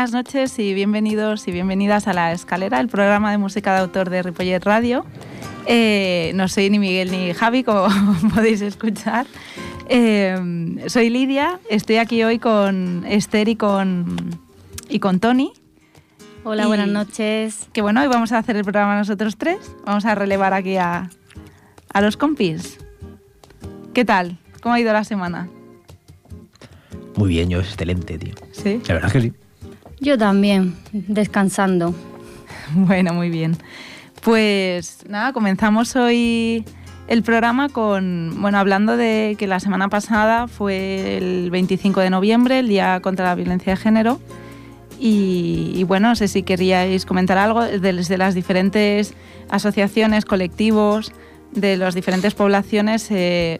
Buenas noches y bienvenidos y bienvenidas a La Escalera, el programa de música de autor de Ripollet Radio. Eh, no soy ni Miguel ni Javi, como podéis escuchar. Eh, soy Lidia, estoy aquí hoy con Esther y con, y con Tony. Hola, buenas noches. Que bueno, hoy vamos a hacer el programa nosotros tres. Vamos a relevar aquí a, a los compis. ¿Qué tal? ¿Cómo ha ido la semana? Muy bien, yo excelente, tío. ¿Sí? La verdad es que sí. Yo también, descansando. Bueno, muy bien. Pues nada, comenzamos hoy el programa con, bueno, hablando de que la semana pasada fue el 25 de noviembre, el Día contra la Violencia de Género. Y, bueno, no sé si queríais comentar algo desde las diferentes asociaciones, colectivos, de las diferentes poblaciones se,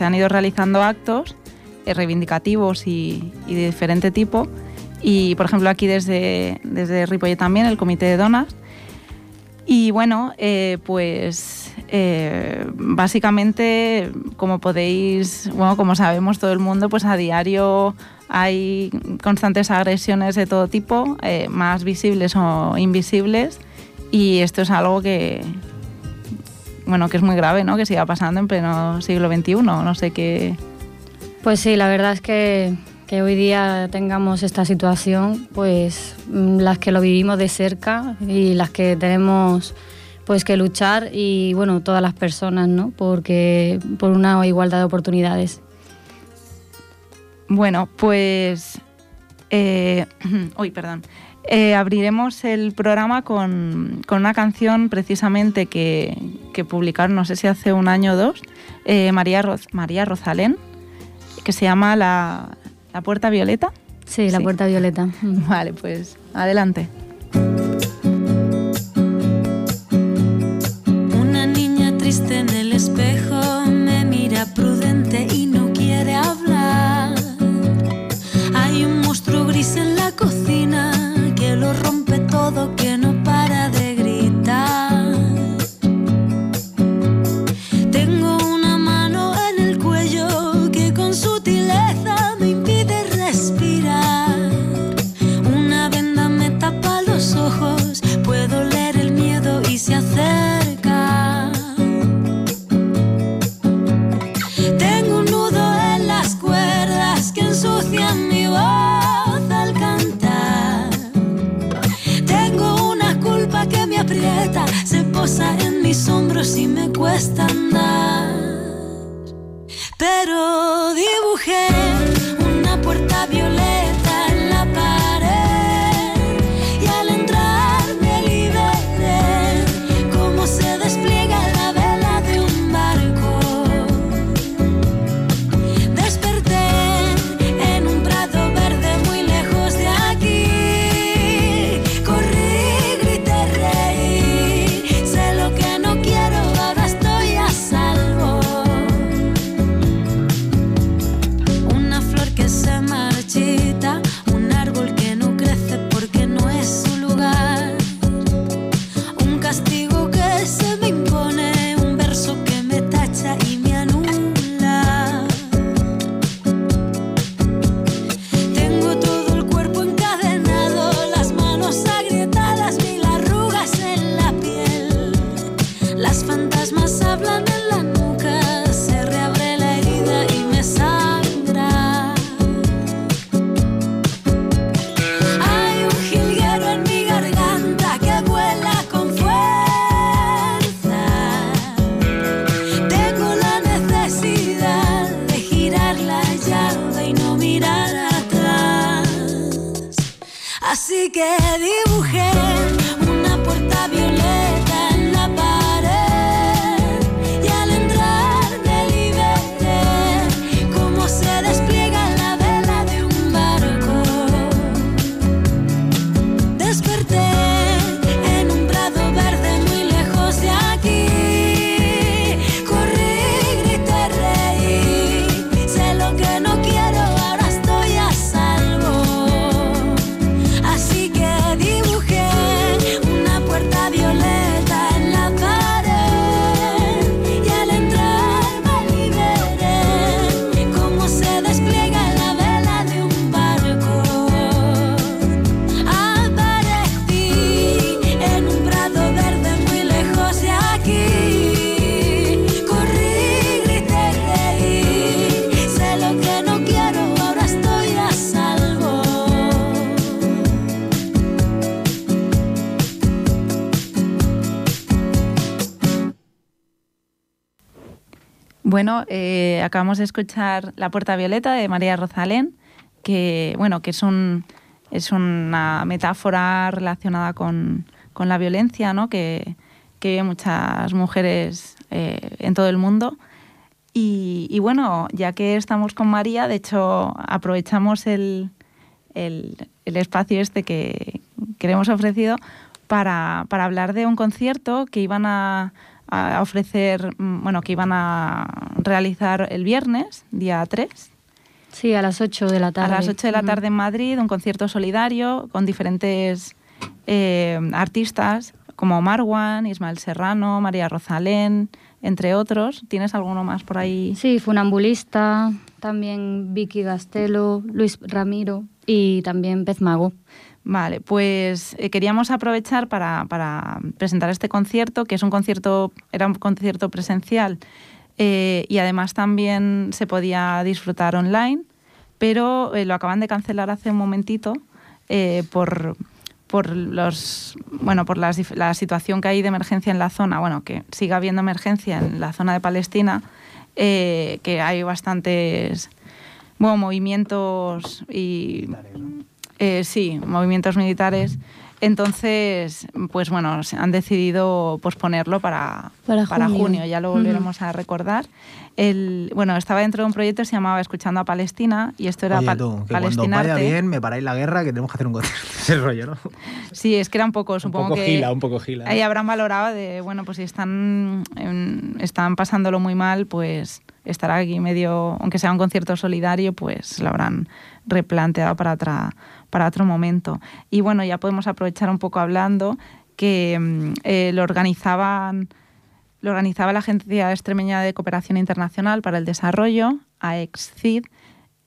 han ido realizando actos eh, reivindicativos y de diferente tipo y por ejemplo aquí desde, desde también, el Comité de Donas. Y bueno, eh, pues eh, básicamente, como podéis, bueno, como sabemos todo el mundo, pues a diario hay constantes agresiones de todo tipo, eh, más visibles o invisibles, y esto es algo que, bueno, que es muy grave, ¿no? Que siga pasando en pleno siglo XXI, no sé qué. Pues sí, la verdad es que que hoy día tengamos esta situación, pues mm, las que lo vivimos de cerca y las que tenemos pues que luchar y bueno, todas las personas, ¿no? Porque por una igualdad de oportunidades. Bueno, pues eh, uy, perdón. Eh, abriremos el programa con, una canción precisamente que, publicaron, no sé si hace un año o dos, eh, María, María Rosalén, que se llama La, ¿La puerta violeta? Sí, la puerta violeta. Vale, pues adelante. Una niña triste en el espejo me mira prudente y no quiere hablar. Hay un monstruo gris en la cocina hombros y me cuesta andar. Pero dibujé get it. Acabamos de escuchar La Puerta Violeta de María Rosalén, que, bueno, que es, un, es una metáfora relacionada con, con la violencia ¿no? que, que muchas mujeres eh, en todo el mundo. Y, bueno, ya que estamos con María, de hecho aprovechamos el, el, el espacio este que, que le hemos ofrecido para, para hablar de un concierto que iban a, a ofrecer, mm, bueno, que iban a realizar el viernes, día 3. Sí, a las 8 de la tarde. A las 8 de la tarde en Madrid, un concierto solidario con diferentes eh, artistas como Marwan, Ismael Serrano, María Rosalén, entre otros. ¿Tienes alguno más por ahí? Sí, Funambulista, también Vicky Gastelo, Luis Ramiro y también Pez Mago. Vale, pues eh, queríamos aprovechar para, presentar este concierto, que es un concierto, era un concierto presencial eh, y además también se podía disfrutar online, pero eh, lo acaban de cancelar hace un momentito eh, por, por los bueno por la, la, situación que hay de emergencia en la zona, bueno, que siga habiendo emergencia en la zona de Palestina, que hay bastantes bueno, movimientos y eh, sí, movimientos militares. Entonces, pues bueno, han decidido posponerlo para, para, para junio. junio. ya lo volveremos uh -huh. a recordar. El, bueno, estaba dentro de un proyecto que se llamaba Escuchando a Palestina y esto era Oye, tú, que Cuando vaya bien, me paráis la guerra que tenemos que hacer un concierto. Ese rollo, ¿no? Sí, es que era un poco, supongo un poco que... Gila, un poco gila. Ahí habrán valorado de, bueno, pues si están, están pasándolo muy mal, pues estar aquí medio, aunque sea un concierto solidario, pues lo habrán replanteado para, otra, para otro momento. Y bueno, ya podemos aprovechar un poco hablando que eh, lo organizaban lo organizaba la Agencia Extremeña de Cooperación Internacional para el Desarrollo, AEXCID,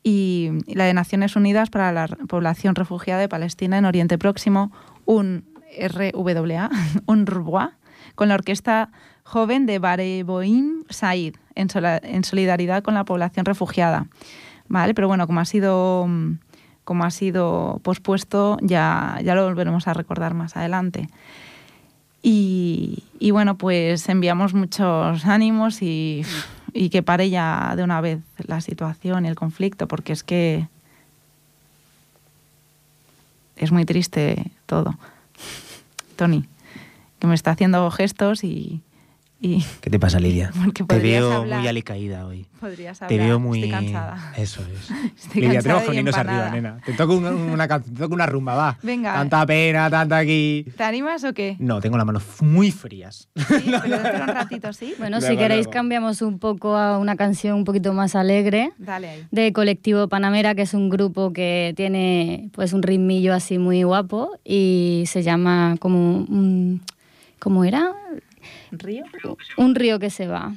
y la de Naciones Unidas para la Población Refugiada de Palestina en Oriente Próximo, un RWA, UNRWA, con la orquesta joven de Bareboim Said, en, en solidaridad con la población refugiada. Vale, pero bueno, como ha sido, como ha sido pospuesto, ya, ya lo volveremos a recordar más adelante. Y, y, bueno, pues enviamos muchos ánimos y, y, que pare ya de una vez la situación y el conflicto, porque es que es muy triste todo. Tony, que me está haciendo gestos y, y ¿Qué te pasa, Lidia? Te veo hablar. muy alicaída hoy. Podrías hablar. Te veo muy. Estoy cansada. Eso es. Estoy Lidia, tenemos que unirnos arriba, nena. Te toco una, una, te toco una rumba, va. Venga. Tanta pena, tanta aquí. ¿Te animas o qué? No, tengo las manos muy frías. Sí, pero dentro un ratito, ¿sí? Bueno, Luego, si queréis luego. cambiamos un poco a una canción un poquito más alegre. Dale ahí. De Colectivo Panamera, que es un grupo que tiene pues un ritmillo así muy guapo y se llama como. ¿Cómo era? ¿Río? Un río que se va.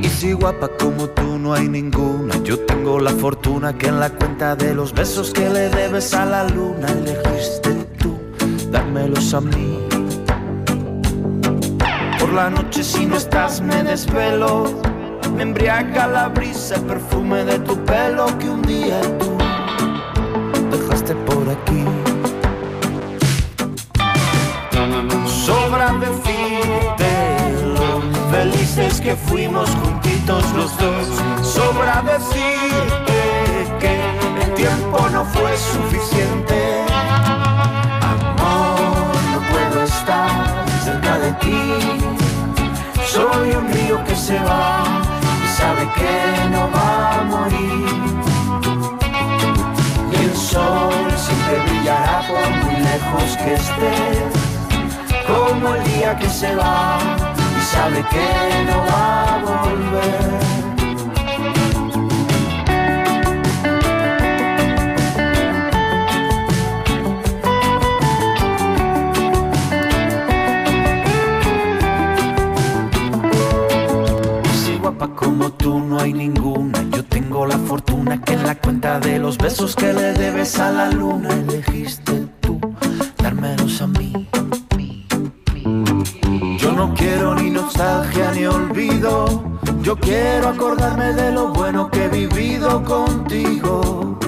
Y si guapa como tú no hay ninguna, yo tengo la fortuna que en la cuenta de los besos que le debes a la luna elegiste tú, dármelos a mí. Por la noche si no estás me desvelo, me embriaga la brisa, el perfume de tu pelo que un día tú dejaste por aquí. Sobra decirte lo felices que fuimos juntitos los dos. Sobra decirte que el tiempo no fue suficiente. Amor, no puedo estar cerca de ti. Soy un río que se va y sabe que no va a morir. Y el sol siempre brillará por muy lejos que esté como el día que se va y sabe que no va a volver. Guapa como tú no hay ninguna, yo tengo la fortuna que en la cuenta de los besos que le debes a la luna elegiste tú dármelos a mí. Yo no quiero ni nostalgia ni olvido. Yo quiero acordarme de lo bueno que he vivido contigo.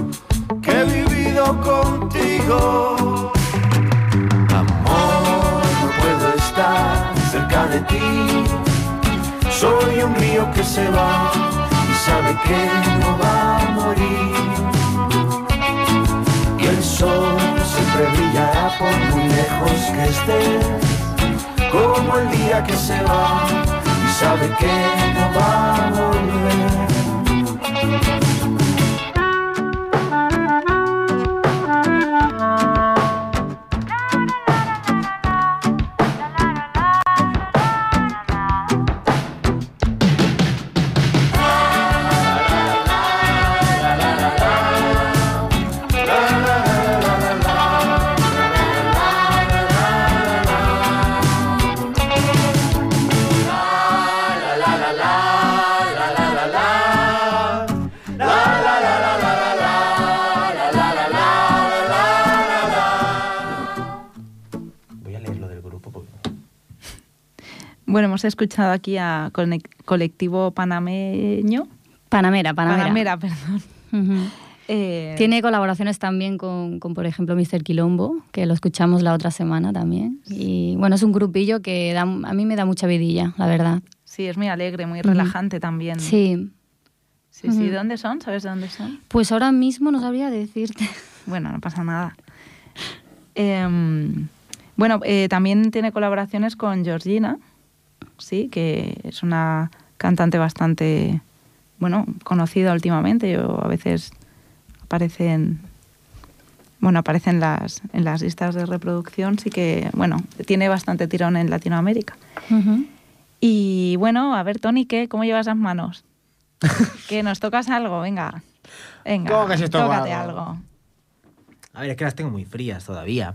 Que he vivido contigo. Amor, no puedo estar cerca de ti. Soy un río que se va y sabe que no va a morir. Y el sol siempre brillará por muy lejos que esté como el día que se va y sabe que no va a volver. Escuchado aquí a Colectivo Panameño. Panamera, Panamera. Panamera, perdón. Eh, Tiene colaboraciones también con, por ejemplo, Mr. Quilombo, que lo escuchamos la otra semana también. Y bueno, es un grupillo que a mí me da mucha vidilla, la verdad. Sí, es muy alegre, muy relajante también. Sí. Sí, sí. ¿De dónde son? ¿Sabes de dónde son? Pues ahora mismo no sabría decirte. Bueno, no pasa nada. Em, bueno, eh, también tiene colaboraciones con Georgina, sí, que es una cantante bastante, bueno, conocida últimamente. Yo a veces aparecen, bueno, aparecen las, en las listas de reproducción, sí que, bueno, tiene bastante tirón en Latinoamérica. Y bueno, a ver, Tony, ¿qué? ¿Cómo llevas las manos? que nos tocas algo, venga. Venga, ¿Cómo que se tócate algo? A ver, es que las tengo muy frías todavía.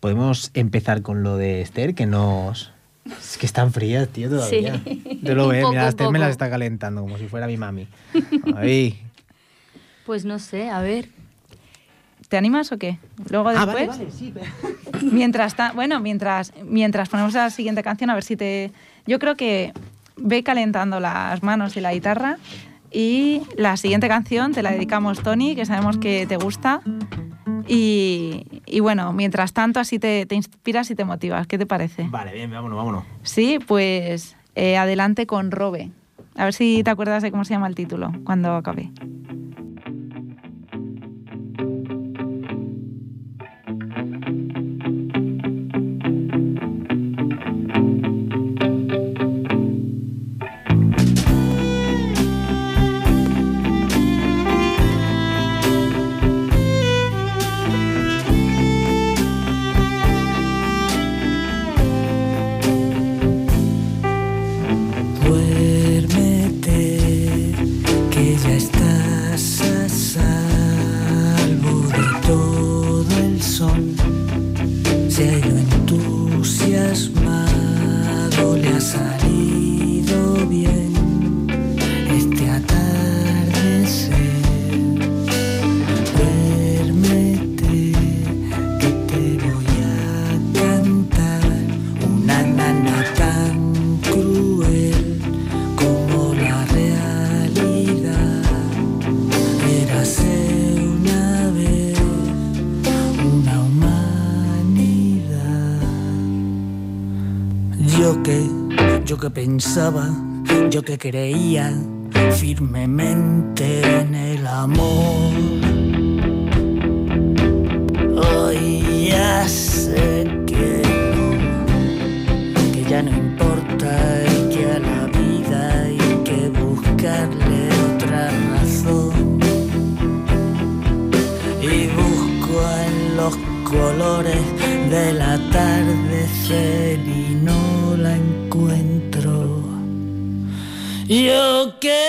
Podemos empezar con lo de Esther, que nos, es que están frías, tío, todavía. Sí. Yo lo veo, mira, Esther me las está calentando como si fuera mi mami. Ahí. Pues no sé, a ver. ¿Te animas o qué? Luego ah, después. vale, vale, sí. Mientras bueno, mientras, mientras ponemos la siguiente canción, a ver si te. Yo creo que ve calentando las manos y la guitarra. Y la siguiente canción te la dedicamos, Tony, que sabemos que te gusta. Y, bueno, mientras tanto, así te, inspiras y te motivas. ¿Qué te parece? Vale, bien, vámonos, vámonos. Sí, pues eh, adelante con Robe. A ver si te acuerdas de cómo se llama el título cuando acabe. Pensaba, yo que creía firmemente en el amor. Hoy ya sé que no, que ya no importa y que a la vida hay que buscarle otra razón. Y busco en los colores del atardecer Yo que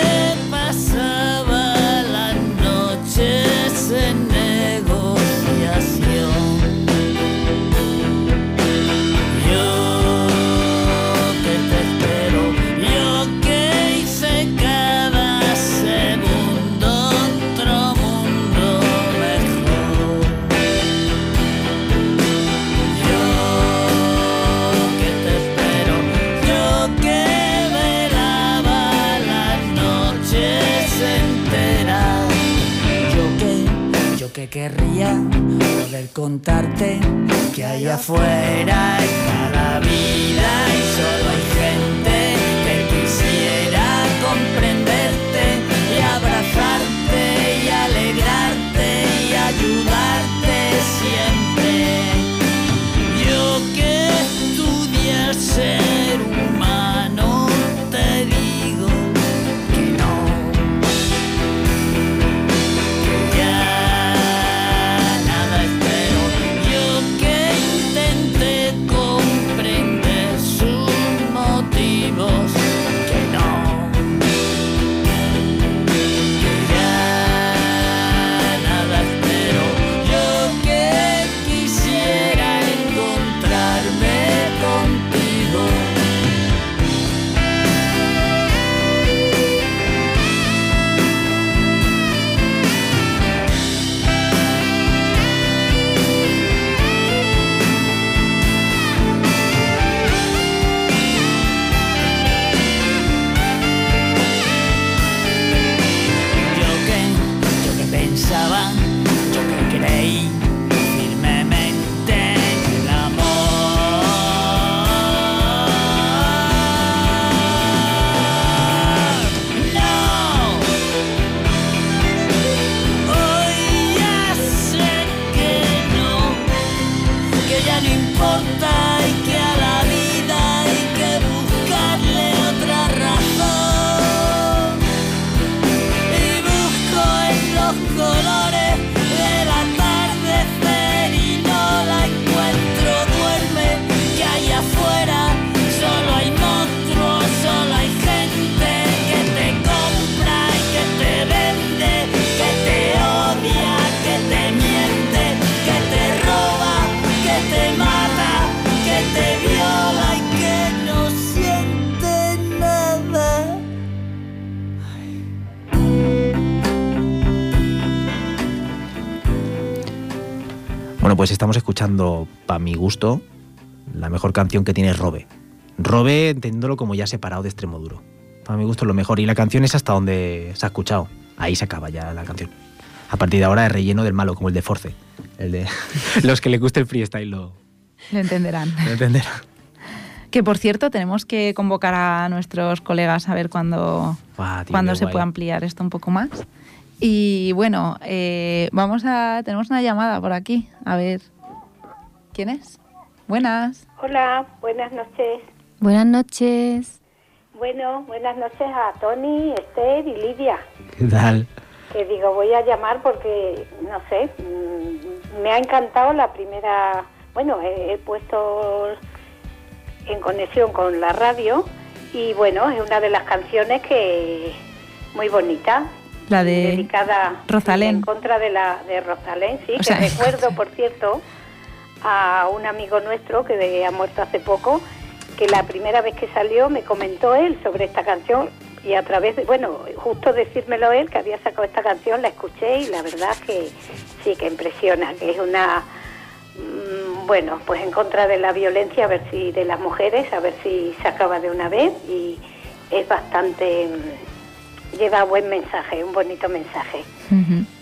querría poder contarte que hay afuera está la vida y solo hay pues estamos escuchando, para mi gusto, la mejor canción que tiene es Robe. Robe, entendiéndolo como ya separado de Extremoduro. Para mi gusto lo mejor. Y la canción es hasta donde se ha escuchado. Ahí se acaba ya la canción. A partir de ahora es relleno del malo, como el de Force. El de los que les guste el freestyle lo, Lo entenderán. lo entenderán. Que por cierto, tenemos que convocar a nuestros colegas a ver cuándo, qué se guay. puede ampliar esto un poco más. Y bueno, eh, vamos a. Tenemos una llamada por aquí. A ver. ¿Quién es? Buenas. Hola, buenas noches. Buenas noches. Bueno, buenas noches a Tony, Esther y Lidia. ¿Qué tal? Que digo, voy a llamar porque, no sé, mm, me ha encantado la primera. Bueno, he, he puesto en conexión con la radio y bueno, es una de las canciones que muy bonita. La de dedicada Rosalén. en contra de la de Rosalén, sí, O que sea, recuerdo, por cierto, a un amigo nuestro que ha muerto hace poco, que la primera vez que salió me comentó él sobre esta canción y a través de, bueno, justo decírmelo él que había sacado esta canción, la escuché y la verdad que sí que impresiona, que es una mm, bueno, pues en contra de la violencia, a ver si de las mujeres, a ver si se acaba de una vez y es bastante mm, lleva buen mensaje, un bonito mensaje.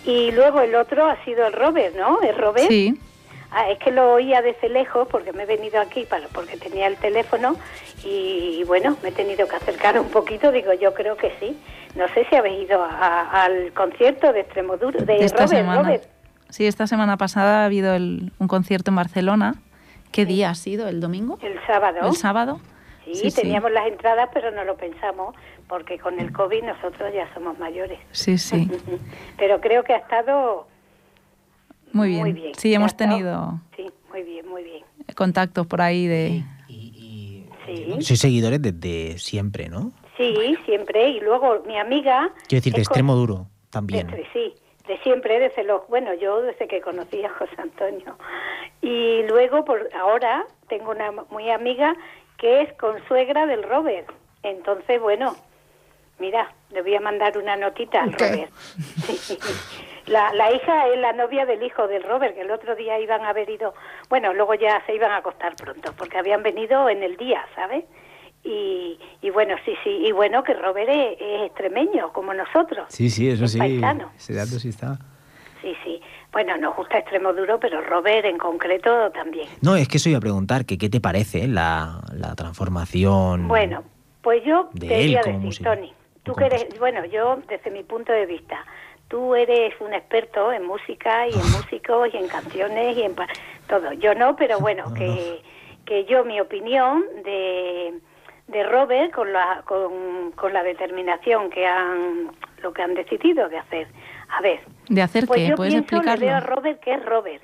Y luego el otro ha sido el Robert, ¿no? ¿El Robert? Sí. Ah, es que lo oía desde lejos porque me he venido aquí para porque tenía el teléfono y bueno, me he tenido que acercar un poquito, digo, yo creo que sí. No sé si habéis ido a- al concierto de Extremoduro, de, esta Robert, semana. Robert. Sí, esta semana pasada ha habido el- un concierto en Barcelona. ¿Qué día ha sido? ¿El domingo? El sábado. ¿El sábado? Sí, Sí, sí. teníamos las entradas, pero no lo pensamos porque con el COVID nosotros ya somos mayores. Sí, sí. Pero creo que ha estado Muy bien. Muy bien. Sí, hemos tenido sí, muy bien, muy bien. contactos por ahí de... Sí. Sois seguidores desde siempre, ¿no? Sí, siempre. Y luego mi amiga. Quiero decir, de con- extremo duro también. Sí, de siempre, desde los, bueno, yo desde que conocí a José Antonio. Y luego, por ahora, tengo una muy amiga que es consuegra del Robert. Entonces, bueno, mira, le voy a mandar una notita al Robert. Sí. La, la hija es la novia del hijo del Robert, que el otro día iban a haber ido, bueno, luego ya se iban a acostar pronto, porque habían venido en el día, ¿sabes? Y, y bueno, sí, sí, y bueno, que Robert es, es extremeño, como nosotros. Sí, sí, eso Es sí. paisano. Ese dato sí está. Sí, sí. Bueno, nos gusta extremo duro, pero Robert en concreto también. No, es que eso iba a preguntar, que qué te parece la, la transformación. Bueno, pues yo te quería decir, Tony, tú que eres, bueno, yo desde mi punto de vista, tú eres un experto en música y en músicos y en canciones y en todo. Yo no, pero bueno, que, que yo mi opinión de, de Robert con la, con, con la determinación que han, lo que han decidido de hacer. A ver, ¿De hacer pues qué? yo ¿Puedes pienso, explicarlo? le veo a Robert que es Robert,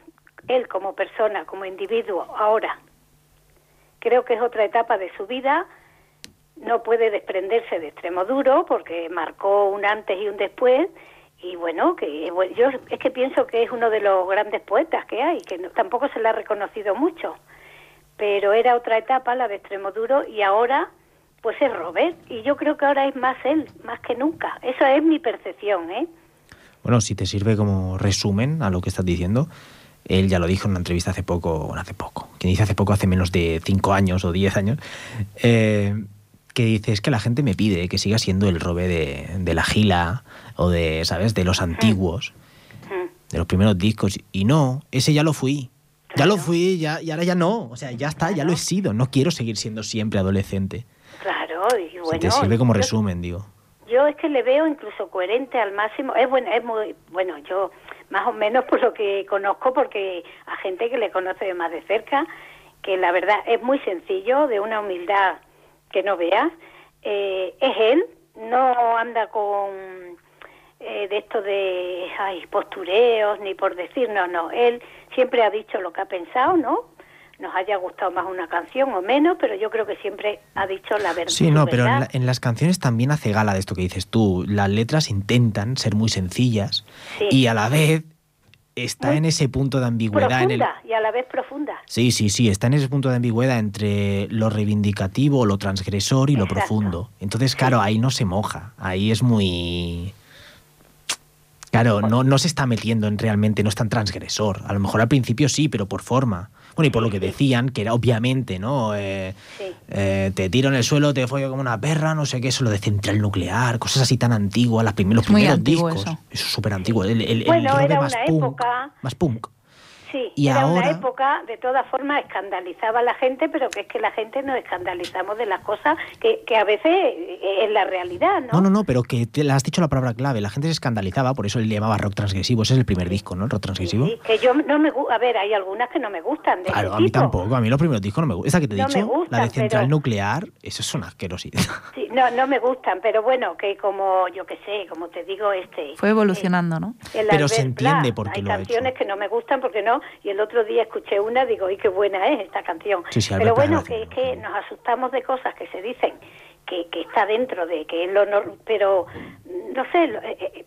él como persona, como individuo, ahora. Creo que es otra etapa de su vida, no puede desprenderse de extremo duro porque marcó un antes y un después y bueno, que bueno, yo es que pienso que es uno de los grandes poetas que hay, que tampoco se le ha reconocido mucho, pero era otra etapa, la de extremo duro, y ahora pues es Robert, y yo creo que ahora es más él, más que nunca. Esa es mi percepción, ¿eh? Bueno, si te sirve como resumen a lo que estás diciendo, él ya lo dijo en una entrevista hace poco, bueno, hace poco, que dice hace poco, hace menos de 5 años o 10 años, eh, que dice, es que la gente me pide que siga siendo el robe de, de la gila o de, ¿sabes?, de los antiguos, Mm. de los primeros discos. Y no, ese ya lo fui. Ya lo fui ya, y ahora ya no. O sea, ya está, ya lo he sido. No quiero seguir siendo siempre adolescente. Claro, y Si bueno. te sirve como yo- resumen, digo. Yo es que le veo incluso coherente al máximo. Es bueno, es muy bueno. Yo más o menos por lo que conozco, porque a gente que le conoce de más de cerca, que la verdad es muy sencillo, de una humildad que no veas. Eh, es él, no anda con eh, de esto de ay, postureos ni por decir no, no. Él siempre ha dicho lo que ha pensado, ¿no? Nos haya gustado más una canción o menos, pero yo creo que siempre ha dicho la verdad. Sí, no, pero en, la- en las canciones también hace gala de esto que dices tú. Las letras intentan ser muy sencillas Sí. y a la vez está Muy en ese punto de ambigüedad. En el, y a la vez profunda. sí, sí, sí, está en ese punto de ambigüedad entre lo reivindicativo, lo transgresor y lo profundo. Entonces, claro, ahí no se moja. Ahí es muy... Claro, no, no se está metiendo en realmente, no es tan transgresor. A lo mejor al principio sí, pero por forma. Bueno, y por lo que decían, que era obviamente, ¿no? Eh, Sí. eh, te tiro en el suelo, te follo como una perra, no sé qué, eso lo de central nuclear, cosas así tan antiguas, las prim- los primeros discos. eso. es súper antiguo. El, el, Bueno, rock era más una punk, época- Más punk. Sí, Y era ahora- una época, de todas formas, escandalizaba a la gente, pero que es que la gente nos escandalizamos de las cosas que, que a veces eh, es la realidad, ¿no? No, no, no, pero que te has dicho la palabra clave. La gente se escandalizaba, por eso le llamaba rock transgresivo. Ese es el primer disco, ¿no? El rock transgresivo. Sí, que yo no me a ver, hay algunas que no me gustan de Claro, ese a mí tipo. tampoco. A mí los primeros discos no me gustan. Esa que te he No dicho, gustan, la de central pero- nuclear, eso es una asquerosidad. Sí, no, no me gustan, pero bueno, que como yo que sé, como te digo, este Fue evolucionando, ¿no? Pero se Albert entiende Pla, por qué Hay lo ha canciones hecho. que no me gustan porque no, y el otro día escuché una, digo, ¡ay, qué buena es esta canción! Sí, sí, Pero bueno, que es que nos asustamos de cosas que se dicen que, que está dentro de que es lo nor- pero no sé, eh, eh,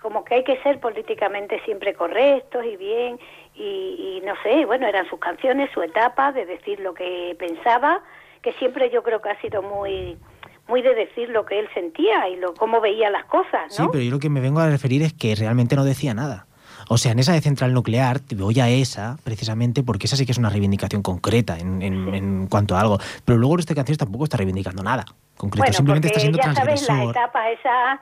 como que hay que ser políticamente siempre correctos y bien, y, y no sé, bueno, eran sus canciones, su etapa de decir lo que pensaba, que siempre yo creo que ha sido muy muy de decir lo que él sentía y lo cómo veía las cosas, Sí, ¿no? pero yo lo que me vengo a referir es que realmente no decía nada. O sea, en esa de central nuclear, voy a esa, precisamente, porque esa sí que es una reivindicación concreta en, en- en cuanto a algo. Pero luego esta canción tampoco está reivindicando nada concreto, bueno, simplemente está siendo ya sabes las transgresor.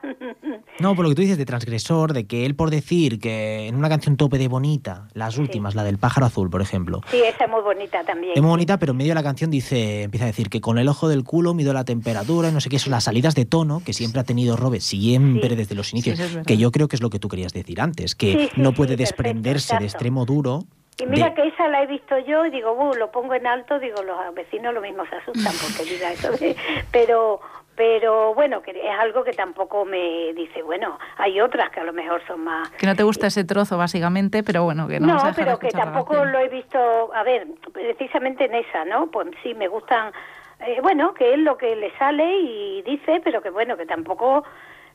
No, por lo que tú dices de transgresor, de que él por decir que en una canción tope de bonita, las últimas, la del pájaro azul, por ejemplo, Sí, esa es muy bonita también. es muy bonita, pero en medio de la canción dice, empieza a decir que con el ojo del culo mido la temperatura y no sé qué, son las salidas de tono que siempre ha tenido Robert, siempre Sí. desde los inicios, es que yo creo que es lo que tú querías decir antes, que no sí, puede perfecto, desprenderse de extremo duro. Y mira de- que esa la he visto yo y digo, "Uh, lo pongo en alto, digo, los vecinos lo mismo se asustan porque diga eso. de- pero pero bueno, que es algo que tampoco me dice, bueno, hay otras que a lo mejor son más... Que no te gusta ese trozo, básicamente, pero bueno, que no, No, vas a dejar de pero que tampoco lo he visto, a ver, precisamente en esa, ¿no? Pues sí, me gustan, eh, bueno, que es lo que le sale y dice, pero que bueno, que tampoco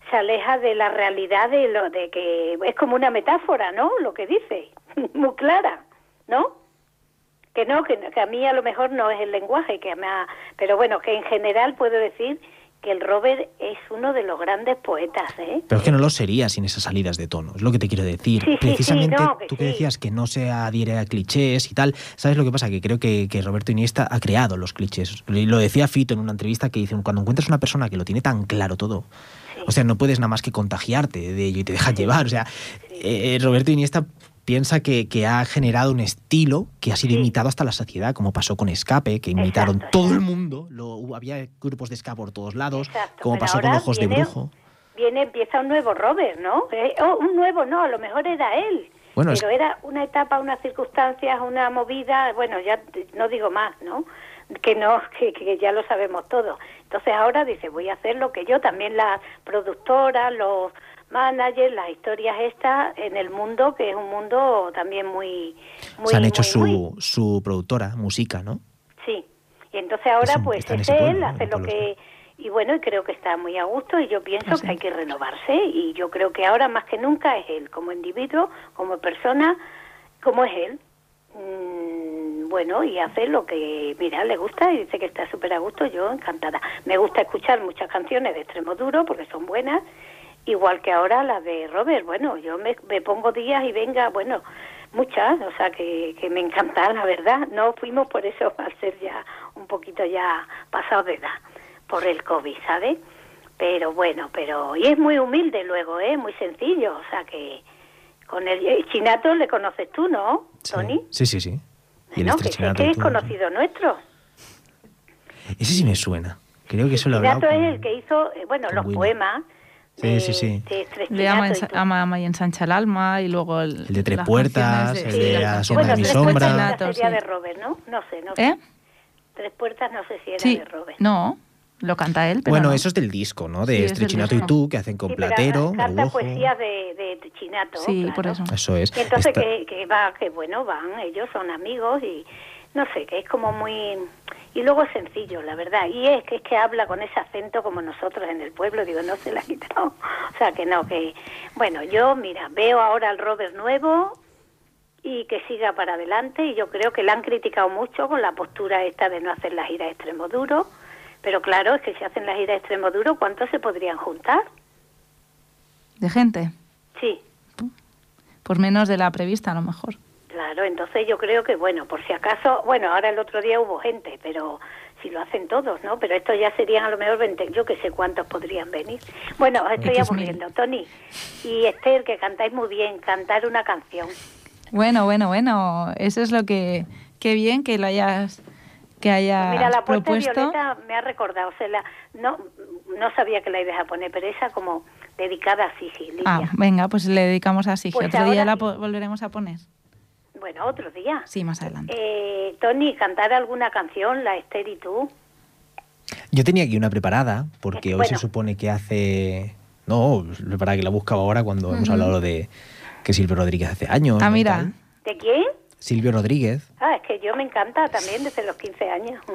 se aleja de la realidad de lo de que es como una metáfora, ¿no? Lo que dice, muy clara, ¿no? Que no, que, que a mí a lo mejor no es el lenguaje, que me ha- pero bueno, que en general puedo decir que el Robert es uno de los grandes poetas, ¿eh? Pero es que no lo sería sin esas salidas de tono, es lo que te quiero decir. Sí, sí, sí, Precisamente no, que tú que decías que no se adhiere a clichés y tal, ¿sabes lo que pasa? Que creo que, que Roberto Iniesta ha creado los clichés. Y Lo decía Fito en una entrevista que dice, cuando encuentras una persona que lo tiene tan claro todo, o sea, no puedes nada más que contagiarte de ello y te dejas llevar. O sea, eh, Roberto Iniesta piensa que, que ha generado un estilo que ha sido Sí. imitado hasta la saciedad, como pasó con Escape, que imitaron Exacto, todo el mundo, lo, había grupos de ska por todos lados, Exacto, como pasó con Ojos de viene- Brujo. Viene, empieza un nuevo Robert, ¿no? Eh, oh, un nuevo no, a lo mejor era él. Bueno, pero era una etapa, unas circunstancias, una movida, bueno, ya no digo más, ¿no? Que no, que, que ya lo sabemos todo. Entonces ahora dice, voy a hacer lo que yo, también las productoras, los managers, las historias estas en el mundo, que es un mundo también muy... muy Se han hecho muy, su, muy- su productora, música, ¿no? Sí, y entonces ahora pues es él, hace lo que... Y bueno, y creo que está muy a gusto y yo pienso sí. que hay que renovarse y yo creo que ahora más que nunca es él, como individuo, como persona, como es él. Mm, bueno, y hace lo que, mira, le gusta y dice que está súper a gusto, yo encantada. Me gusta escuchar muchas canciones de Extremo Duro porque son buenas, igual que ahora las de Robert. Bueno, yo me, me pongo días y venga, bueno, muchas, o sea, que, que me encantan, la verdad. No fuimos por eso, al ser ya un poquito ya pasados de edad, por el COVID, ¿sabes? Pero bueno, pero... Y es muy humilde luego, ¿eh? Muy sencillo, o sea que... Con el, Chinato le conoces tú, ¿no, Sí. Tony? Sí, sí, sí. Y el No, que, sé estrechinato que y es todo, conocido nuestro. sí. Ese sí me suena. Creo que eso lo he hablado Chinato es el que hizo, eh, bueno, los Willy. poemas. Sí, de- sí, sí. de ama, ama, ama y ensancha el alma y luego el, El de Tres las Puertas, canciones el de sí, la las sombra bueno, de mi Tres sombra. La sería sí. de Robert, ¿no? No sé, no sé. ¿Eh? Tres Puertas no sé si era Sí, de Robert. no, lo canta él, pero Bueno, no. eso es del disco, ¿no? Sí, De Estrechinato y tú, que hacen con pero Platero, canta poesía de, de Chinato. Sí, claro. por eso. Eso es. Entonces Esta- que, que va, que bueno, van, ellos son amigos y no sé, que es como muy... Y luego es sencillo, la verdad. Y es que es que habla con ese acento como nosotros en el pueblo, digo, no se la ha quitado. O sea, que no, que... Bueno, yo, mira, veo ahora al Robert nuevo y que siga para adelante y yo creo que la han criticado mucho con la postura esta de no hacer la gira extremo duro, pero claro, es que si hacen la gira extremo duro, ¿cuántos se podrían juntar? De gente, Sí, por menos de la prevista a lo mejor. Claro, entonces yo creo que, bueno, por si acaso, bueno, ahora el otro día hubo gente, pero si lo hacen todos, ¿no? Pero estos ya serían a lo mejor 20, yo que sé cuántos podrían venir. Bueno, os estoy aburriendo, Tony. Y Esther, que cantáis muy bien, cantar una canción. Bueno, bueno, bueno, eso es lo que... Qué bien que lo hayas... Que hayas Mira, la puerta propuesto. violeta me ha recordado, o sea, la, no, no sabía que la ibas a poner, pero esa como dedicada a Sigi, Lidia. Ah, venga, pues le dedicamos a Sigi. Pues Otro día la sí. volveremos a poner. Bueno, otro día. Sí, más adelante. Eh, Tony, cantar alguna canción, la Esther y tú. Yo tenía aquí una preparada, porque hoy se supone que hace... No, preparada que la buscaba ahora cuando hemos hablado de que Silvio Rodríguez hace años. Ah, mira. tal. ¿De quién? Silvio Rodríguez, Ah, es que yo me encanta también desde los 15 años.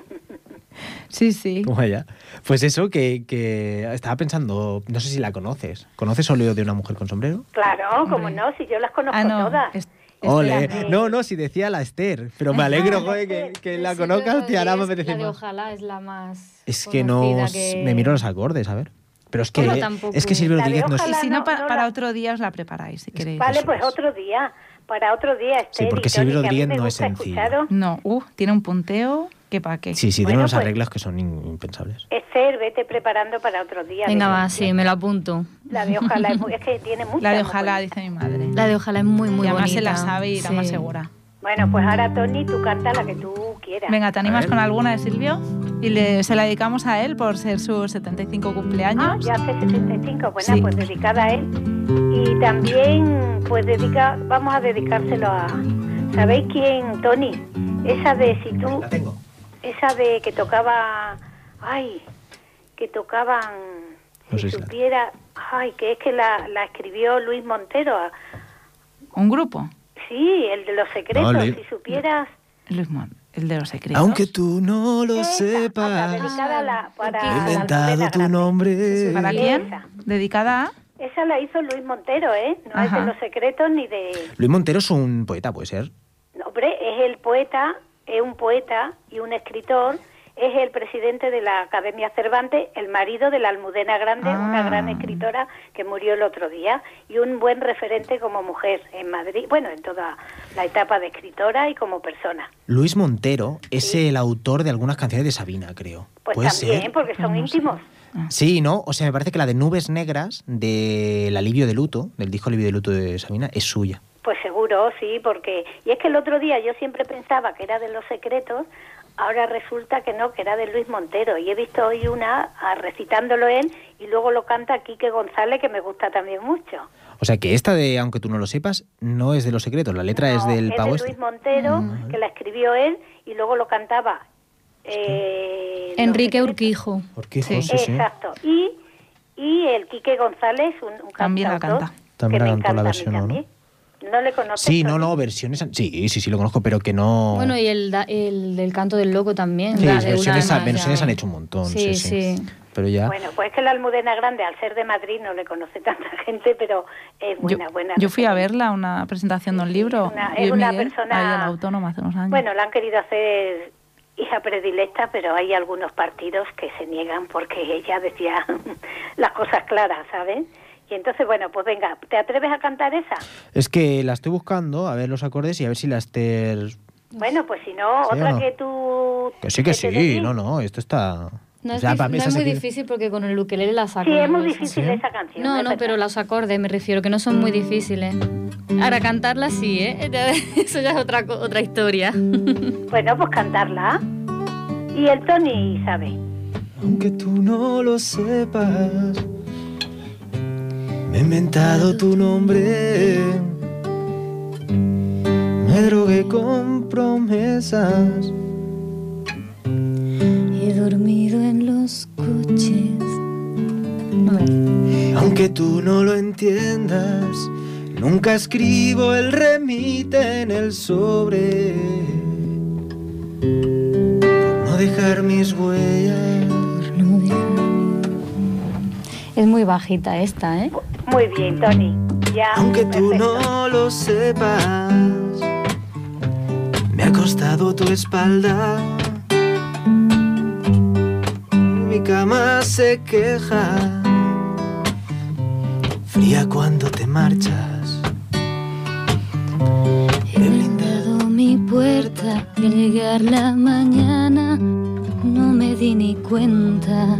Sí, sí. como. Pues eso, que, que estaba pensando, no sé si la conoces. ¿Conoces Óleo de una mujer con sombrero? Claro, como no, si yo las conozco Ah, no. todas. es- Ole. No, no, si decía la Esther, pero me alegro, joder, que, que la Silvio conozcas, te hará la de más. Ojalá es la más. Es que no... que- Me miro los acordes, a ver. Pero es que, Bueno, es que Silvio de Rodríguez no es... Y si no, no, pa- no para otro día os la preparáis, si queréis. Vale, pues es. otro día. Para otro día, Esther. y porque Silvio Rodríguez no es sencillo. escucharos. No, uh, tiene un punteo que pa' qué. Sí, sí, tiene Bueno, unos pues- arreglos que son impensables. Esther, vete preparando para otro día. Venga, va, sí, me lo apunto. La de Ojalá, es, muy- es que tiene mucha. La de ojalá, dice mi madre. La de Ojalá es muy, muy y además bonita. se la sabe y la más Sí. segura. Bueno, pues ahora, Tony, tú canta la que tú quieras. Venga, ¿te animas con alguna de Silvio? Y le, se la dedicamos a él por ser su 75 Ah, cumpleaños. ya hace 75. Bueno, Sí. pues dedicada a él. Y también, pues dedica, vamos a dedicárselo a. ¿Sabéis quién, Tony? Esa de si tú. La tengo. Esa de que tocaba. Ay, que tocaban. No si sé si la- supiera. Ay, que es que la, la escribió Luis Montero. Un grupo. Sí, el de los secretos. No, Si supieras. Luis Mon, el de los secretos. Aunque tú no lo Esa, sepas, dedicada a la, para he inventado tu Grande. nombre. ¿Para quién? Esa. Dedicada a... Esa la hizo Luis Montero, ¿eh? No es de los secretos ni de... Luis Montero es un poeta, puede ser. No, hombre, es el poeta, es un poeta y un escritor, es el presidente de la Academia Cervantes, el marido de la Almudena Grande, Ah. una gran escritora que murió el otro día, y un buen referente como mujer en Madrid, bueno, en toda la etapa de escritora y como persona. Luis Montero es Sí. el autor de algunas canciones de Sabina, creo. Pues ¿Puede también, ser? porque son Pero no sé. íntimos. Sí, ¿no? O sea, me parece que la de Nubes Negras del Alivio de Luto, del disco Alivio de Luto de Sabina, es suya. Pues seguro. sí, porque... Y es que el otro día yo siempre pensaba que era de Los Secretos, ahora resulta que no, que era de Luis Montero. Y he visto hoy una ah, recitándolo él y luego lo canta Quique González, que me gusta también mucho. O sea que esta de, aunque tú no lo sepas, no es de Los Secretos, la letra es del es pavo de este. Luis Montero, Mm. que la escribió él y luego lo cantaba. eh, Enrique. Urquijo. Urquijo, Sí. sí, sí. Exacto. Y, y el Quique González, un, un También la canta. También la me cantó la versión, ¿no? ¿No? le conoces? Sí, no, no, versiones. Sí, sí, sí, lo conozco, pero que no. Bueno, y el, da- el del canto del loco también. Sí, versiones, versiones han hecho un montón. Sí, Sí, sí. sí. Pero ya. Bueno, pues es que la Almudena Grande, al ser de Madrid, no le conoce tanta gente, pero es Yo, buena, buena. yo fui a verla a una presentación de un libro. es una- es una Miguel, persona- ahí en la autónoma hace unos años. Bueno, la han querido hacer hija predilecta, pero hay algunos partidos que se niegan porque ella decía las cosas claras, ¿sabes? Y entonces, bueno, pues venga, ¿te atreves a cantar esa? Es que la estoy buscando, a ver los acordes y a ver si la Esther. Bueno, pues si no, ¿Sí otra no? que tú... Que sí, que dé sí, no, no, esto está. No o es, sea, mí no es muy difícil porque con el ukelele la saco. Sí, es muy difícil ¿Sí? esa canción. No, es no, verdad. pero los acordes me refiero, que no son muy difíciles. Ahora cantarla sí, ¿eh? Eso ya es otra, otra historia. Bueno, pues cantarla. Y el Tony sabe. Aunque tú no lo sepas, me he inventado tu nombre. Me drogué con promesas. He dormido en los coches. Aunque tú no lo entiendas, nunca escribo el remite en el sobre. Por no dejar mis huellas. no Es muy bajita esta, ¿eh? Muy bien, Tony. Ya. Aunque tú perfecto. no lo sepas, me ha costado tu espalda. Mi cama se queja, fría cuando te marchas. He blindado mi puerta y al llegar la mañana no me di ni cuenta.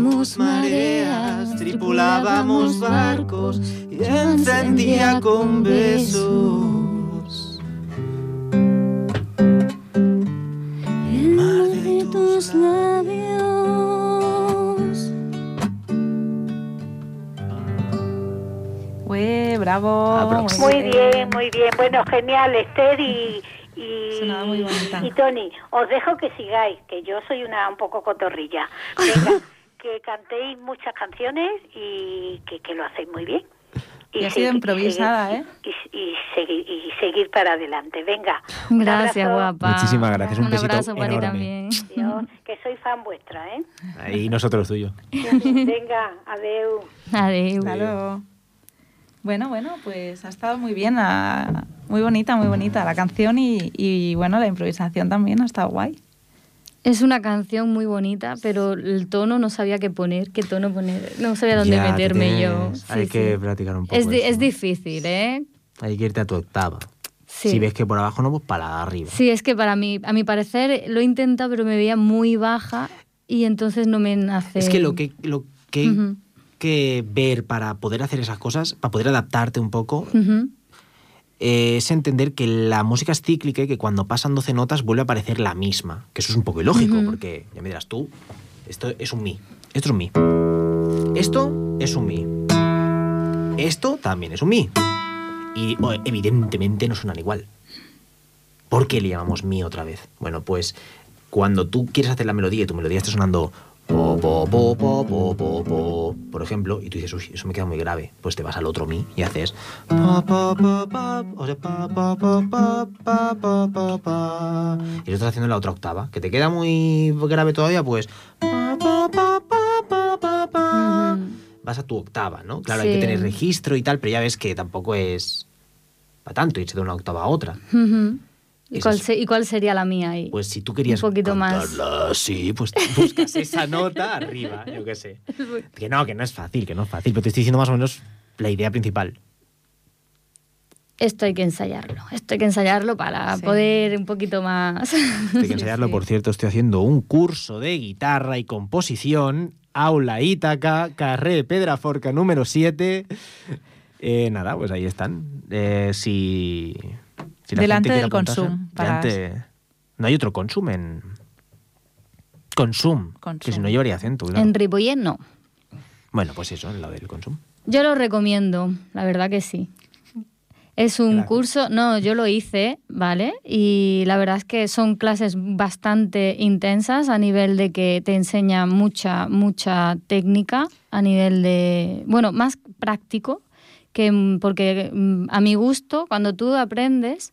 Mareas, tripulábamos barcos y encendía con besos. El mar de tus labios. Ué, bravo. Muy bien, muy bien. Bueno, genial, Esther y, y, Sonaba muy bonita. y Tony. Os dejo que sigáis, que yo soy una un poco cotorrilla. Venga, que cantéis muchas canciones y que, que lo hacéis muy bien. Y ha sido improvisada, seguir- Y, y seguir, y seguir para adelante. Venga. un Gracias, abrazo. guapa. Muchísimas gracias, un besito abrazo para ti enorme. también. Dios, que soy fan vuestra, ¿eh? Ahí nosotros tuyo. Venga, adeu. Adiós. Hasta luego. Bueno, bueno, pues ha estado muy bien, muy bonita, muy bonita la canción y, y, bueno, la improvisación también ha estado guay. Es una canción muy bonita, pero el tono no sabía qué poner, qué tono poner. No sabía dónde Ya, meterme yo. Sí, hay que practicar un poco. Es, di- eso. es difícil, ¿eh? Hay que irte a tu octava. Sí. Si ves que por abajo no, pues para arriba. Sí, es que para mí, a mi parecer, lo he intentado, pero me veía muy baja y entonces no me nace. Es que lo que, lo que que ver para poder hacer esas cosas, para poder adaptarte un poco. Eh, es entender que la música es cíclica y que cuando pasan 12 notas vuelve a aparecer la misma. Que eso es un poco ilógico, porque ya me dirás tú, esto es un mi. Esto es un mi. Esto es un mi. Esto también es un mi. Y evidentemente no suenan igual. ¿Por qué le llamamos mi otra vez? Bueno, pues cuando tú quieres hacer la melodía y tu melodía está sonando por ejemplo, y tú dices, uy, eso me queda muy grave, pues te vas al otro mi y haces... Y lo estás haciendo la otra octava, que te queda muy grave todavía, pues... Vas a tu octava, ¿no? Claro, hay que tener registro y tal, pero ya ves que tampoco es para tanto irse de una octava a otra. Uh. ¿Y cuál, sería la mía ahí? Pues si tú querías un poquito más. Sí, pues buscas esa nota arriba, yo qué sé. Que no, que no es fácil, que no es fácil, pero te estoy diciendo más o menos la idea principal. Esto hay que ensayarlo, esto hay que ensayarlo para poder un poquito más. hay que ensayarlo, por cierto, estoy haciendo un curso de guitarra y composición, Aula Ítaca, Carré Pedraforca número 7. Eh, nada, pues ahí están. Eh, si delante del consumo. No hay otro consumo en... Consum, que si no llevaría acento. En Ripollet no. Bueno, pues eso, en lo del consumo. Yo lo recomiendo, la verdad que sí. Es un curso, no, yo lo hice, ¿vale? Y la verdad es que son clases bastante intensas a nivel de que te enseña mucha, mucha técnica, a nivel de, bueno, más práctico, que, mm, porque mm, a mi gusto, cuando tú aprendes,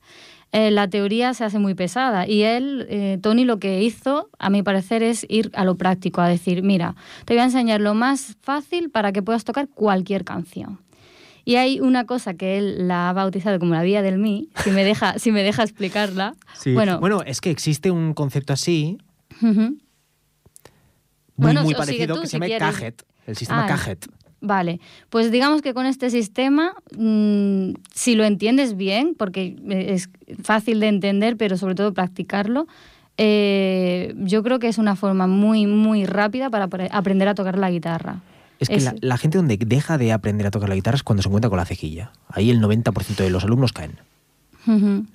eh, la teoría se hace muy pesada. Y él, eh, Tony, lo que hizo, a mi parecer, es ir a lo práctico, a decir, mira, te voy a enseñar lo más fácil para que puedas tocar cualquier canción. Y hay una cosa que él la ha bautizado como la vía del mí, si me deja, si me deja explicarla. Bueno, bueno, es que existe un concepto así, muy, muy parecido, que se llama Cajet, el sistema ah, Cajet. Vale, pues digamos que con este sistema, mm, si lo entiendes bien, porque es fácil de entender, pero sobre todo practicarlo, eh, yo creo que es una forma muy, muy rápida para aprender a tocar la guitarra. Es que la, gente donde deja de aprender a tocar la guitarra es cuando se encuentra con la cejilla. Ahí el 90% de los alumnos caen.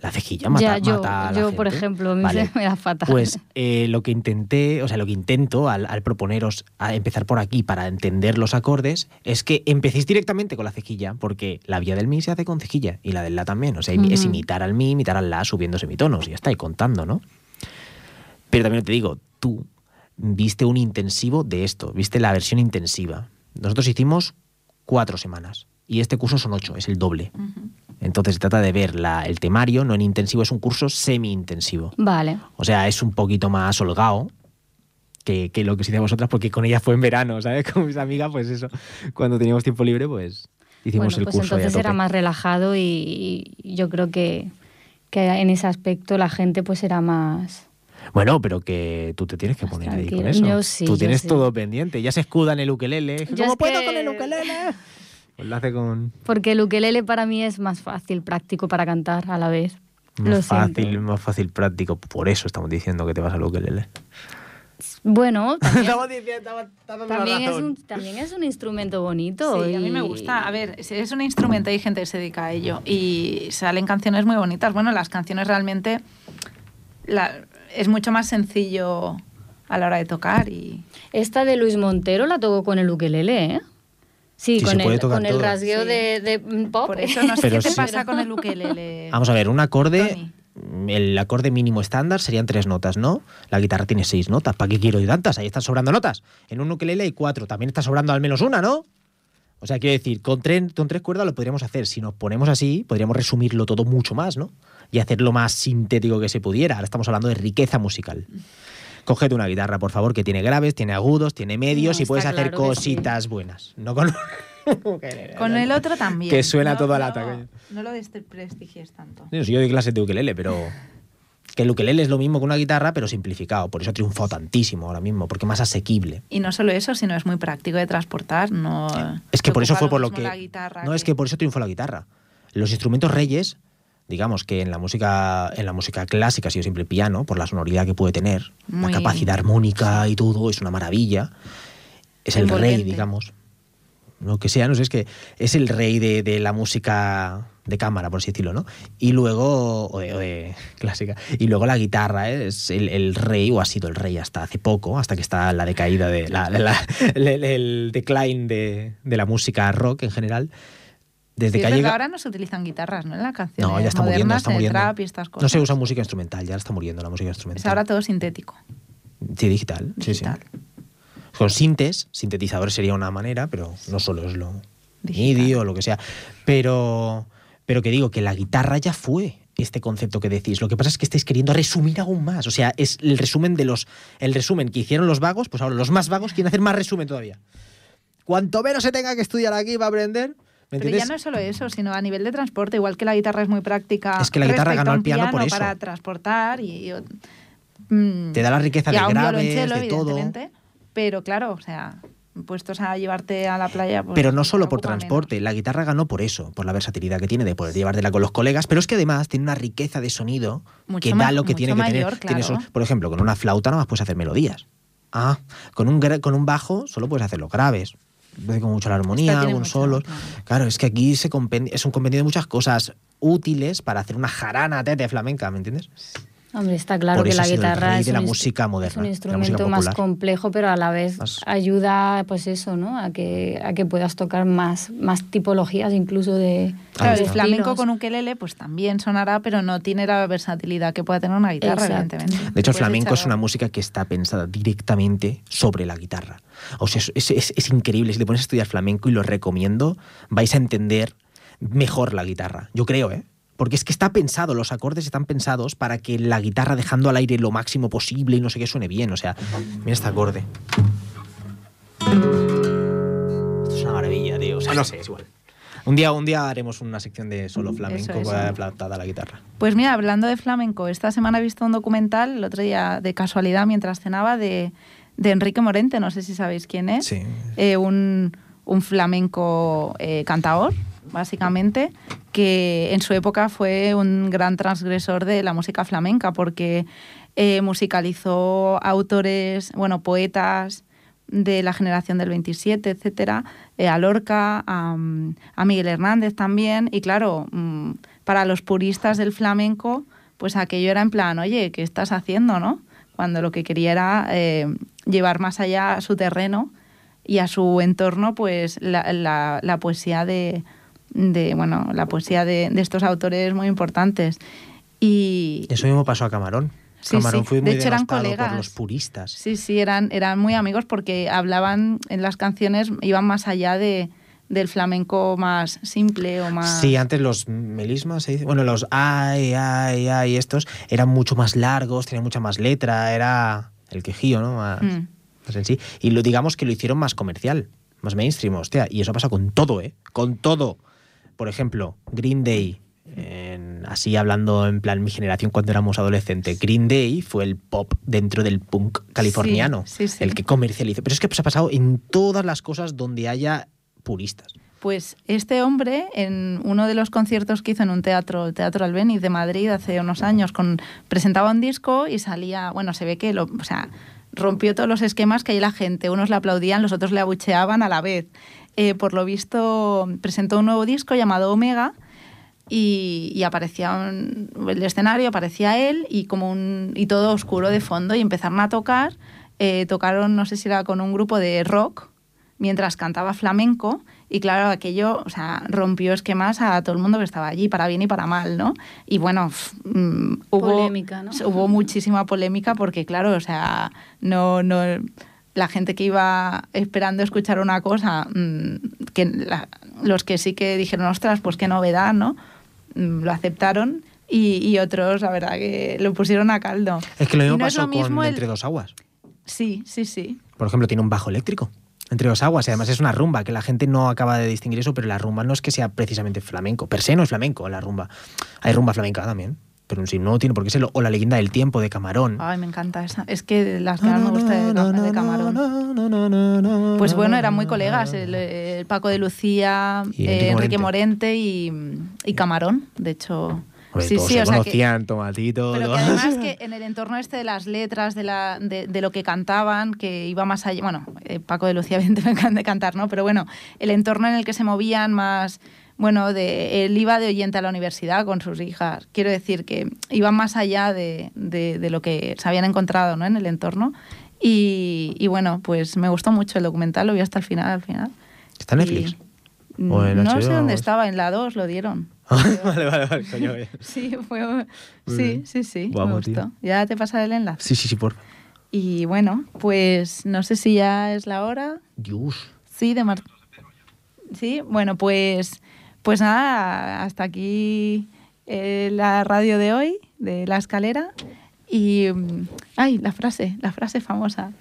La cejilla mata, yo, mata a la yo por ejemplo, me, da fatal. Pues eh, lo que intenté, o sea, lo que intento al, proponeros a empezar por aquí para entender los acordes es que empecéis directamente con la cejilla, porque la vía del mi se hace con cejilla y la del la también. O sea, es imitar al mi, imitar al la subiendo semitonos y ya está, y contando, ¿no? Pero también te digo, tú viste un intensivo de esto, viste la versión intensiva. Nosotros hicimos cuatro semanas y este curso son ocho, es el doble. Entonces se trata de ver la, el temario, no en intensivo, es un curso semi-intensivo. Vale. O sea, es un poquito más holgado que, que lo que hicimos vosotras, porque con ella fue en verano, ¿sabes? Con mis amigas, pues eso, cuando teníamos tiempo libre, pues hicimos el pues curso. Entonces era más relajado y, yo creo que, que en ese aspecto la gente pues era más... Bueno, pero que tú te tienes que poner ahí con eso. Yo sí, tú tienes todo pendiente. Ya se escuda en el ukelele. ¿Cómo puedo con el ukelele? Pues lo hace con... Porque el ukelele para mí es más fácil, práctico para cantar a la vez. Más fácil, más fácil, práctico. Por eso estamos diciendo que te vas al ukelele. Bueno, también, también, es un, también, es un, instrumento bonito. Sí, a mí me gusta. A ver, es un instrumento, hay gente que se dedica a ello y salen canciones muy bonitas. Bueno, las canciones realmente es mucho más sencillo a la hora de tocar. y Esta de Luis Montero la tocó con el ukelele, ¿eh? Sí, con, el, con el, rasgueo de, pop. Por eso no sé qué te pasa con el ukelele. Vamos a ver, un acorde, el acorde mínimo estándar serían tres notas, ¿no? La guitarra tiene seis notas. ¿Para qué quiero ir tantas? Ahí están sobrando notas. En un ukelele hay cuatro. También está sobrando al menos una, ¿no? O sea, quiero decir, con tres, con tres cuerdas lo podríamos hacer. Si nos ponemos así, podríamos resumirlo todo mucho más, ¿no? Y hacerlo más sintético que se pudiera. Ahora estamos hablando de riqueza musical. Cógete una guitarra, por favor, que tiene graves, tiene agudos, tiene medios y puedes hacer cositas buenas. No con... con el otro también. Que suena todo a lata. No lo desprestigies tanto. yo doy clases de ukelele, pero que el ukelele es lo mismo que una guitarra, pero simplificado. Por eso ha triunfado tantísimo ahora mismo, porque es más asequible. Y no solo eso, sino es muy práctico de transportar. No es que por eso fue por lo que. no, es que por eso triunfó la guitarra. Los instrumentos reyes digamos que en la música en la música clásica ha sido siempre el piano por la sonoridad que puede tener la capacidad armónica y todo es una maravilla. Es el rey digamos. Lo que sea no sé es que es el rey de, la música de cámara por así decirlo no y luego o de, clásica. Y luego la guitarra ¿eh? es el, rey o ha sido el rey hasta hace poco hasta que está la decaída de la, el, decline de, de la música rock en general desde que llega... ahora no se utilizan guitarras, ¿no? En la canción. No, ya está muriendo, está muriendo. Trap y estas cosas. No se usa música instrumental, ya está muriendo la música instrumental. Es ahora todo sintético. Sí, digital. digital. Sí, sí. Con sintes, sintetizador sería una manera, pero no solo es lo MIDI o lo que sea. Pero, pero que digo que la guitarra ya fue este concepto que decís. Lo que pasa es que estáis queriendo resumir aún más. O sea, es el resumen de los. El resumen que hicieron los vagos, pues ahora los más vagos quieren hacer más resumen todavía. Cuanto menos se tenga que estudiar aquí va a Pero ya no es solo eso, sino a nivel de transporte, igual que la guitarra es muy práctica. Es que la guitarra ganó al piano, por eso. Para transportar y. Mm, Te da la riqueza de graves, de todo. Pero claro, o sea, puestos a llevarte a la playa. Pues, pero no solo por transporte, la guitarra ganó por eso, por la versatilidad que tiene de poder llevártela con los colegas, pero es que además tiene una riqueza de sonido que da lo que tiene que tener. por ejemplo, con una flauta no más puedes hacer melodías. Ah, con un, con un bajo solo puedes hacer los graves. Con mucho la armonía, un solo. Claro. es que aquí se es un compendio de muchas cosas útiles para hacer una jarana de flamenca, ¿me entiendes? Hombre, está claro que la guitarra es, la música moderna, un instrumento más complejo, pero a la vez ayuda, pues eso, ¿no? A que, a que puedas tocar más, más tipologías incluso de. Claro, el flamenco con un ukelele, pues también sonará, pero no tiene la versatilidad que pueda tener una guitarra, evidentemente. De hecho, el flamenco es una música que está pensada directamente sobre la guitarra. O sea, es, es, es increíble. Si te pones a estudiar flamenco y lo recomiendo, vais a entender mejor la guitarra. Yo creo, ¿eh? Porque es que está pensado, los acordes están pensados para que la guitarra dejando al aire lo máximo posible y no sé qué suene bien. O sea, mira este acorde. Esto es una maravilla, tío. O sea, no sé, es igual. Un día, un día haremos una sección de solo flamenco adaptada a la guitarra. Pues mira, hablando de flamenco, esta semana he visto un documental, el otro día de casualidad mientras cenaba, de, Enrique Morente, no sé si sabéis quién es. Sí. Eh, un, flamenco eh, cantador básicamente, que en su época fue un gran transgresor de la música flamenca, porque eh, musicalizó autores, bueno, poetas de la generación del 27, etcétera, eh, a Lorca, a, Miguel Hernández también, y claro, mm, para los puristas del flamenco, pues aquello era en plan, oye, ¿qué estás haciendo, no? Cuando lo que quería era eh, llevar más allá su terreno y a su entorno, pues la poesía de, de bueno, la poesía de, estos autores muy importantes. Y, Eso mismo pasó a Camarón. Camarón fue muy de hecho eran colegas. por los puristas. Sí, sí, eran, eran muy amigos porque hablaban en las canciones, iban más allá de, del flamenco más simple o más... Sí, antes los melismas, bueno, los ay, ay, ay, estos eran mucho más largos, tenían mucha más letra, era el quejío, ¿no? Más, mm. más en sí. Y lo digamos que lo hicieron más comercial, más mainstream, hostia. Y eso pasa con todo, ¿eh? Con todo por ejemplo, Green Day, así hablando en plan mi generación cuando éramos adolescentes, Green Day fue el pop dentro del punk californiano, el que comercializó. Pero es que se ha pasado en todas las cosas donde haya puristas. Pues este hombre, en uno de los conciertos que hizo en un teatro, el Teatro Albeniz de Madrid hace unos años, con, presentaba un disco y salía, bueno, se ve que lo, o sea, rompió todos los esquemas que hay la gente. Unos le aplaudían, los otros le abucheaban a la vez. Eh, por lo visto presentó un nuevo disco llamado Omega y, aparecía el escenario, aparecía él y, como un, y todo oscuro de fondo y empezaron a tocar. Eh, tocaron, no sé si era con un grupo de rock, mientras cantaba flamenco y claro, aquello o sea, rompió esquemas a todo el mundo que estaba allí, para bien y para mal, ¿no? Y bueno, mm, hubo, hubo muchísima polémica porque claro, o sea, no... no la gente que iba esperando escuchar una cosa, mm, que los que sí que dijeron, ostras, pues qué novedad, ¿no? Mm, lo aceptaron y, otros, la verdad, que lo pusieron a caldo. Es que lo mismo pasó con Entre dos aguas. Sí, sí, sí. Por ejemplo, tiene un bajo eléctrico. Entre dos aguas, y además es una rumba, que la gente no acaba de distinguir eso, pero la rumba no es que sea precisamente flamenco. Per se no es flamenco la rumba. Hay rumba flamenca también pero si no tiene por qué serlo. O la leyenda del tiempo de Camarón. Ay, me encanta esa. Es que las que más me gusta de, de Camarón. Pues bueno, eran muy colegas, el, Paco de Lucía, Enrique, Morente, y, Camarón, de hecho. sí, sí, se o conocían, tomatito. Pero que además que en el entorno este de las letras, de, la, de, lo que cantaban, que iba más allá. Bueno, Paco de Lucía, evidentemente, me de cantar, ¿no? Pero bueno, el entorno en el que se movían más bueno, de, él iba de oyente a la universidad con sus hijas. Quiero decir que iba más allá de, lo que se habían encontrado ¿no? en el entorno. Y, bueno, pues me gustó mucho el documental, lo vi hasta el final. Al final. ¿Está en Netflix? no sé dónde estaba, en la 2 lo dieron. vale, vale, vale, coño. sí, fue, sí, sí, sí, me gustó. Ya te pasaré el enlace. Sí, sí, sí, por Y bueno, pues no sé si ya es la hora. Dios. Sí, de mar... Sí, bueno, pues pues nada, hasta aquí eh, la radio de hoy, de La Escalera. Y, mm, ay, la frase, la frase famosa.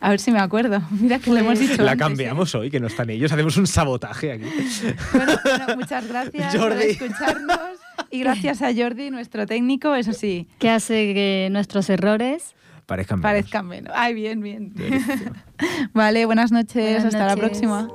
A ver si me acuerdo. Mira que lo hemos dicho. La antes, cambiamos hoy, que no están ellos. Hacemos un sabotaje aquí. Bueno, bueno, muchas gracias por Jordi. escucharnos. Y gracias a Jordi, nuestro técnico, eso sí, Que hace que nuestros errores Parezcan menos. parezcan menos. Ay, bien, bien. Vale, buenas noches. Buenas Hasta la próxima.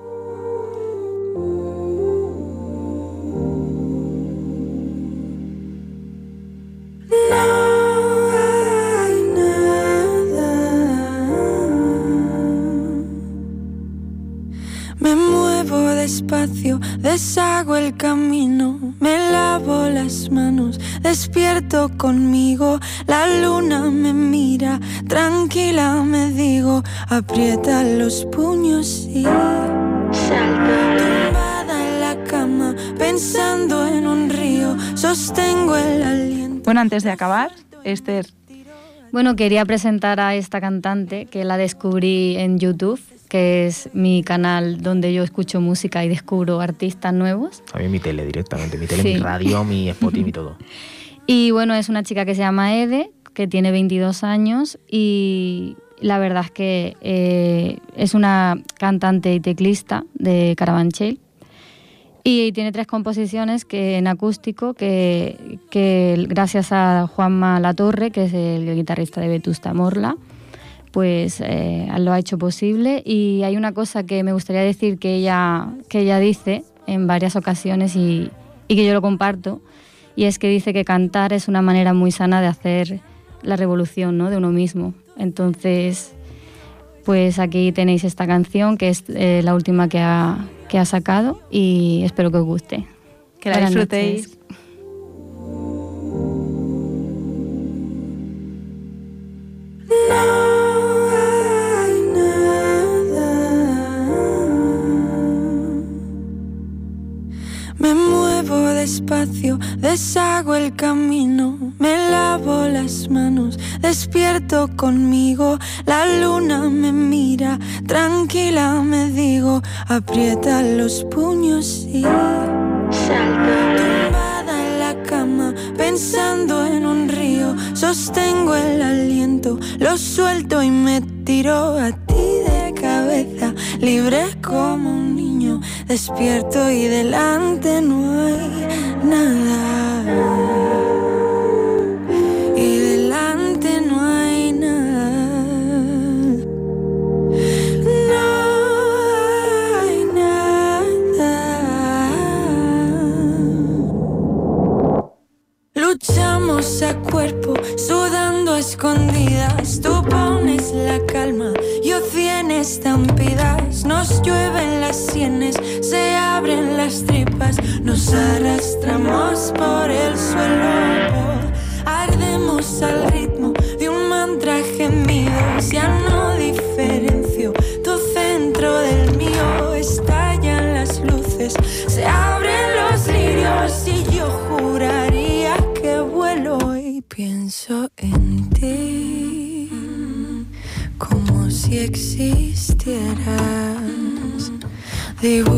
Deshago el camino, me lavo las manos, despierto conmigo, la luna me mira, tranquila me digo, aprieta los puños y tumbada en la cama, pensando en un río, sostengo el aliento. Bueno, antes de acabar, Esther, Bueno, quería presentar a esta cantante que la descubrí en YouTube, que es mi canal donde yo escucho música y descubro artistas nuevos. A mí mi tele directamente. Mi tele, Sí. mi radio, mi Spotify, mi todo. Y bueno, es una chica que se llama Ede, que tiene 22 años y la verdad es que eh, es una cantante y teclista de Carabanchel. Y tiene tres composiciones que en acústico que, que gracias a Juanma Latorre, que es el guitarrista de Vetusta Morla, pues eh, lo ha hecho posible. Y hay una cosa que me gustaría decir que ella, que ella dice en varias ocasiones y, y que yo lo comparto, y es que dice que cantar es una manera muy sana de hacer la revolución ¿no? de uno mismo. Entonces, pues aquí tenéis esta canción, que es eh, la última que ha, que ha sacado, y espero que os guste. que la Buenas disfrutéis. noches. Deshago el camino, me lavo las manos, despierto conmigo, la luna me mira, tranquila me digo, aprieta los puños y tumbada en la cama, pensando en un río, sostengo el aliento, lo suelto y me tiro a ti de cabeza, libre como un niño, despierto y delante no hay nada. Y delante no hay nada. No hay nada. Luchamos a cuerpo, sudando escondidas. Tú pones la calma, yo cien estampidas. Nos llueven las sienes, se abren las tripas. Nos arrastramos por el suelo. Ardemos al ritmo de un mantra gemido. Ya no They